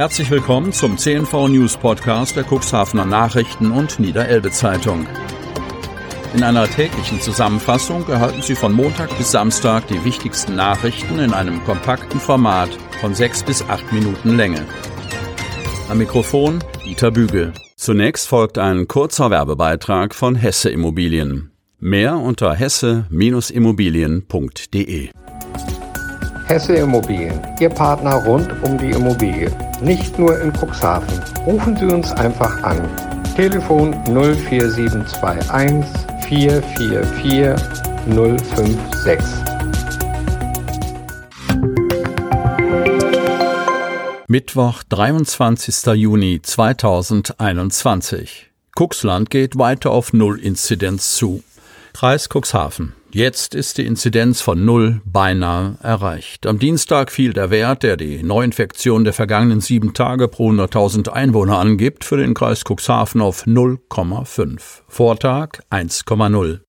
Herzlich willkommen zum CNV News Podcast der Cuxhavener Nachrichten und Niederelbe Zeitung. In einer täglichen Zusammenfassung erhalten Sie von Montag bis Samstag die wichtigsten Nachrichten in einem kompakten Format von sechs bis acht Minuten Länge. Am Mikrofon Dieter Bügel. Zunächst folgt ein kurzer Werbebeitrag von Hesse Immobilien. Mehr unter hesse-immobilien.de. Hesse Immobilien, Ihr Partner rund um die Immobilie. Nicht nur in Cuxhaven. Rufen Sie uns einfach an. Telefon 04721 444 056. Mittwoch, 23. Juni 2021. Cuxland geht weiter auf Null-Inzidenz zu. Kreis Cuxhaven. Jetzt ist die Inzidenz von Null beinahe erreicht. Am Dienstag fiel der Wert, der die Neuinfektion der vergangenen sieben Tage pro 100.000 Einwohner angibt, für den Kreis Cuxhaven auf 0,5. Vortag 1,0.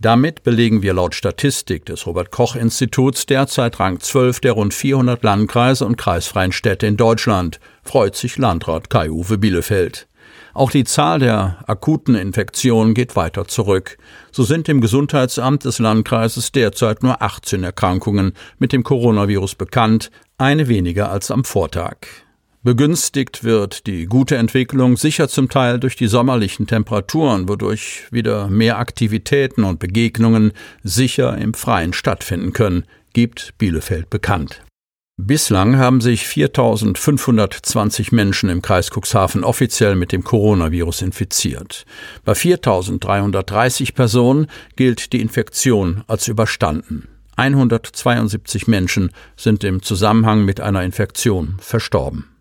Damit belegen wir laut Statistik des Robert Koch Instituts derzeit Rang 12 der rund 400 Landkreise und kreisfreien Städte in Deutschland, freut sich Landrat Kai-Uwe Bielefeld. Auch die Zahl der akuten Infektionen geht weiter zurück. So sind im Gesundheitsamt des Landkreises derzeit nur 18 Erkrankungen mit dem Coronavirus bekannt, eine weniger als am Vortag. Begünstigt wird die gute Entwicklung sicher zum Teil durch die sommerlichen Temperaturen, wodurch wieder mehr Aktivitäten und Begegnungen sicher im Freien stattfinden können, gibt Bielefeld bekannt. Bislang haben sich 4.520 Menschen im Kreis Cuxhaven offiziell mit dem Coronavirus infiziert. Bei 4.330 Personen gilt die Infektion als überstanden. 172 Menschen sind im Zusammenhang mit einer Infektion verstorben.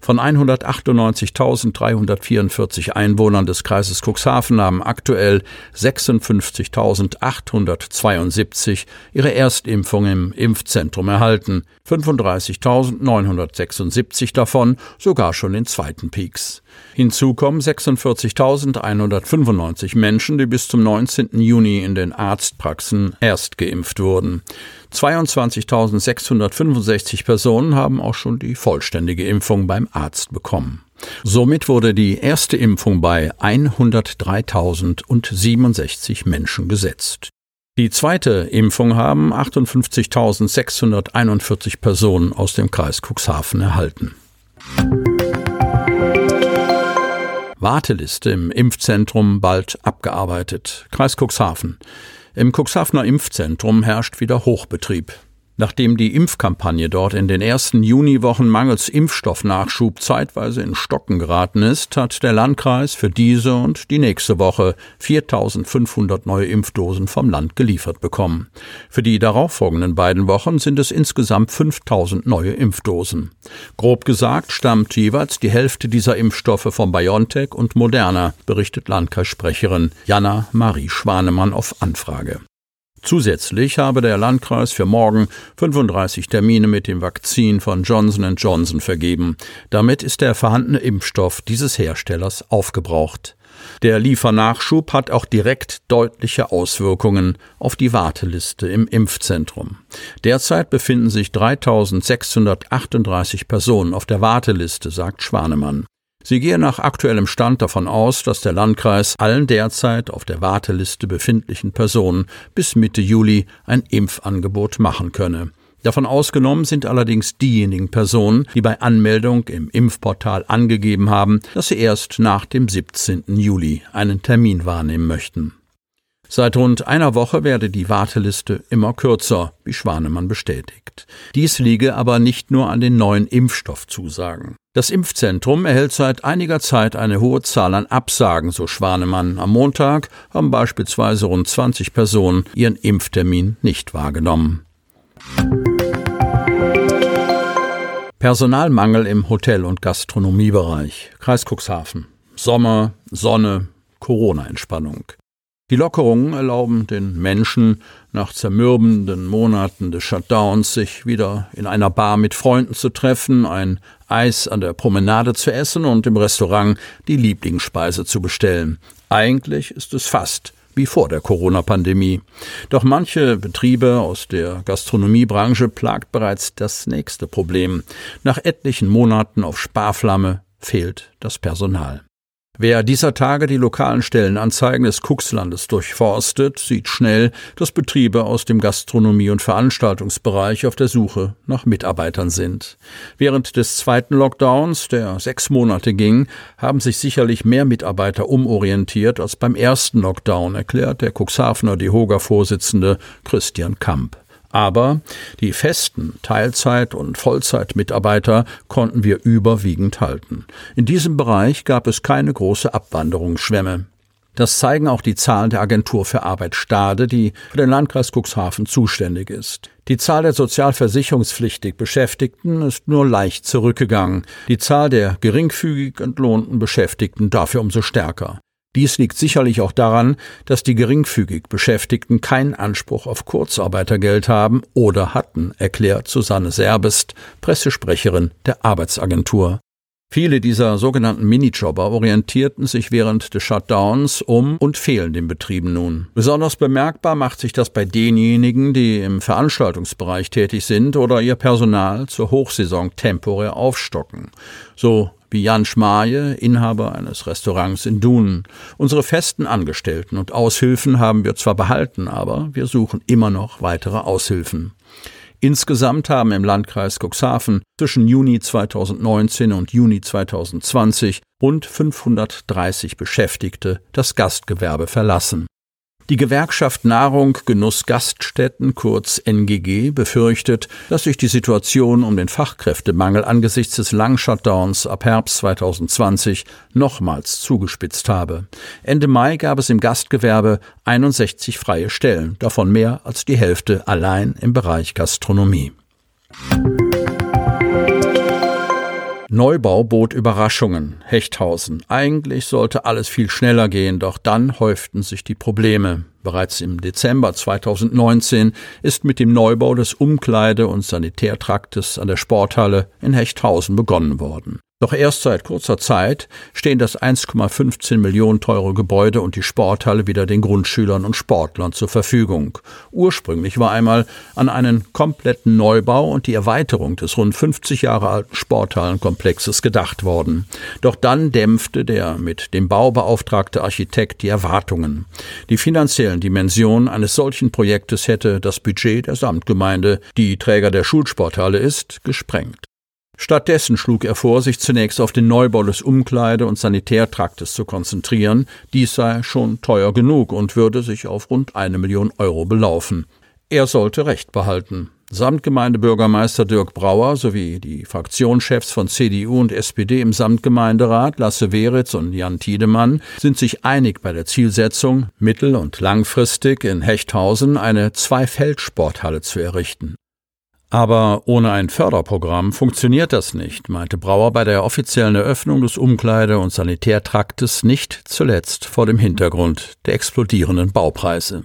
Von 198.344 Einwohnern des Kreises Cuxhaven haben aktuell 56.872 ihre Erstimpfung im Impfzentrum erhalten, 35.976 davon sogar schon in zweiten Peaks. Hinzu kommen 46.195 Menschen, die bis zum 19. Juni in den Arztpraxen erst geimpft wurden. 22.665 Personen haben auch schon die vollständige Impfung beim Arzt bekommen. Somit wurde die erste Impfung bei 103.067 Menschen gesetzt. Die zweite Impfung haben 58.641 Personen aus dem Kreis Cuxhaven erhalten. Warteliste im Impfzentrum bald abgearbeitet. Kreis Cuxhaven. Im Cuxhavener Impfzentrum herrscht wieder Hochbetrieb. Nachdem die Impfkampagne dort in den ersten Juniwochen mangels Impfstoffnachschub zeitweise in Stocken geraten ist, hat der Landkreis für diese und die nächste Woche 4500 neue Impfdosen vom Land geliefert bekommen. Für die darauffolgenden beiden Wochen sind es insgesamt 5000 neue Impfdosen. Grob gesagt stammt jeweils die Hälfte dieser Impfstoffe von BioNTech und Moderna, berichtet Landkreissprecherin Jana Marie Schwanemann auf Anfrage. Zusätzlich habe der Landkreis für morgen 35 Termine mit dem Vakzin von Johnson Johnson vergeben. Damit ist der vorhandene Impfstoff dieses Herstellers aufgebraucht. Der Liefernachschub hat auch direkt deutliche Auswirkungen auf die Warteliste im Impfzentrum. Derzeit befinden sich 3638 Personen auf der Warteliste, sagt Schwanemann. Sie gehe nach aktuellem Stand davon aus, dass der Landkreis allen derzeit auf der Warteliste befindlichen Personen bis Mitte Juli ein Impfangebot machen könne. Davon ausgenommen sind allerdings diejenigen Personen, die bei Anmeldung im Impfportal angegeben haben, dass sie erst nach dem 17. Juli einen Termin wahrnehmen möchten. Seit rund einer Woche werde die Warteliste immer kürzer, wie Schwanemann bestätigt. Dies liege aber nicht nur an den neuen Impfstoffzusagen. Das Impfzentrum erhält seit einiger Zeit eine hohe Zahl an Absagen, so Schwanemann. Am Montag haben beispielsweise rund 20 Personen ihren Impftermin nicht wahrgenommen. Personalmangel im Hotel- und Gastronomiebereich. Kreis Cuxhaven. Sommer, Sonne, Corona-Entspannung. Die Lockerungen erlauben den Menschen nach zermürbenden Monaten des Shutdowns sich wieder in einer Bar mit Freunden zu treffen, ein Eis an der Promenade zu essen und im Restaurant die Lieblingsspeise zu bestellen. Eigentlich ist es fast wie vor der Corona-Pandemie. Doch manche Betriebe aus der Gastronomiebranche plagt bereits das nächste Problem. Nach etlichen Monaten auf Sparflamme fehlt das Personal. Wer dieser Tage die lokalen Stellenanzeigen des Kuxlandes durchforstet, sieht schnell, dass Betriebe aus dem Gastronomie- und Veranstaltungsbereich auf der Suche nach Mitarbeitern sind. Während des zweiten Lockdowns, der sechs Monate ging, haben sich sicherlich mehr Mitarbeiter umorientiert als beim ersten Lockdown, erklärt der Cuxhavener DEHOGA-Vorsitzende Christian Kamp. Aber die festen Teilzeit- und Vollzeitmitarbeiter konnten wir überwiegend halten. In diesem Bereich gab es keine große Abwanderungsschwemme. Das zeigen auch die Zahlen der Agentur für Arbeit Stade, die für den Landkreis Cuxhaven zuständig ist. Die Zahl der sozialversicherungspflichtig Beschäftigten ist nur leicht zurückgegangen, die Zahl der geringfügig entlohnten Beschäftigten dafür umso stärker. Dies liegt sicherlich auch daran, dass die geringfügig Beschäftigten keinen Anspruch auf Kurzarbeitergeld haben oder hatten, erklärt Susanne Serbest, Pressesprecherin der Arbeitsagentur. Viele dieser sogenannten Minijobber orientierten sich während des Shutdowns um und fehlen den Betrieben nun. Besonders bemerkbar macht sich das bei denjenigen, die im Veranstaltungsbereich tätig sind oder ihr Personal zur Hochsaison temporär aufstocken. So wie Jan Schmaje, Inhaber eines Restaurants in Dunen. Unsere festen Angestellten und Aushilfen haben wir zwar behalten, aber wir suchen immer noch weitere Aushilfen. Insgesamt haben im Landkreis Cuxhaven zwischen Juni 2019 und Juni 2020 rund 530 Beschäftigte das Gastgewerbe verlassen. Die Gewerkschaft Nahrung Genuss Gaststätten kurz NGG befürchtet, dass sich die Situation um den Fachkräftemangel angesichts des Langshutdowns ab Herbst 2020 nochmals zugespitzt habe. Ende Mai gab es im Gastgewerbe 61 freie Stellen, davon mehr als die Hälfte allein im Bereich Gastronomie. Neubau bot Überraschungen. Hechthausen. Eigentlich sollte alles viel schneller gehen, doch dann häuften sich die Probleme. Bereits im Dezember 2019 ist mit dem Neubau des Umkleide- und Sanitärtraktes an der Sporthalle in Hechthausen begonnen worden. Doch erst seit kurzer Zeit stehen das 1,15 Millionen teure Gebäude und die Sporthalle wieder den Grundschülern und Sportlern zur Verfügung. Ursprünglich war einmal an einen kompletten Neubau und die Erweiterung des rund 50 Jahre alten Sporthallenkomplexes gedacht worden. Doch dann dämpfte der mit dem Bau beauftragte Architekt die Erwartungen. Die finanziellen Dimensionen eines solchen Projektes hätte das Budget der Samtgemeinde, die Träger der Schulsporthalle ist, gesprengt. Stattdessen schlug er vor, sich zunächst auf den Neubau des Umkleide- und Sanitärtraktes zu konzentrieren. Dies sei schon teuer genug und würde sich auf rund eine Million Euro belaufen. Er sollte Recht behalten. Samtgemeindebürgermeister Dirk Brauer sowie die Fraktionschefs von CDU und SPD im Samtgemeinderat Lasse Weritz und Jan Tiedemann sind sich einig bei der Zielsetzung, mittel- und langfristig in Hechthausen eine Zweifeldsporthalle zu errichten. Aber ohne ein Förderprogramm funktioniert das nicht, meinte Brauer bei der offiziellen Eröffnung des Umkleide- und Sanitärtraktes nicht zuletzt vor dem Hintergrund der explodierenden Baupreise.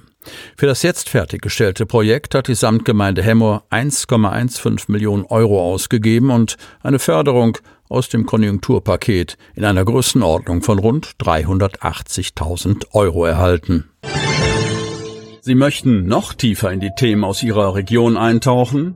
Für das jetzt fertiggestellte Projekt hat die Samtgemeinde Hemmoor 1,15 Millionen Euro ausgegeben und eine Förderung aus dem Konjunkturpaket in einer Größenordnung von rund 380.000 Euro erhalten. Sie möchten noch tiefer in die Themen aus Ihrer Region eintauchen?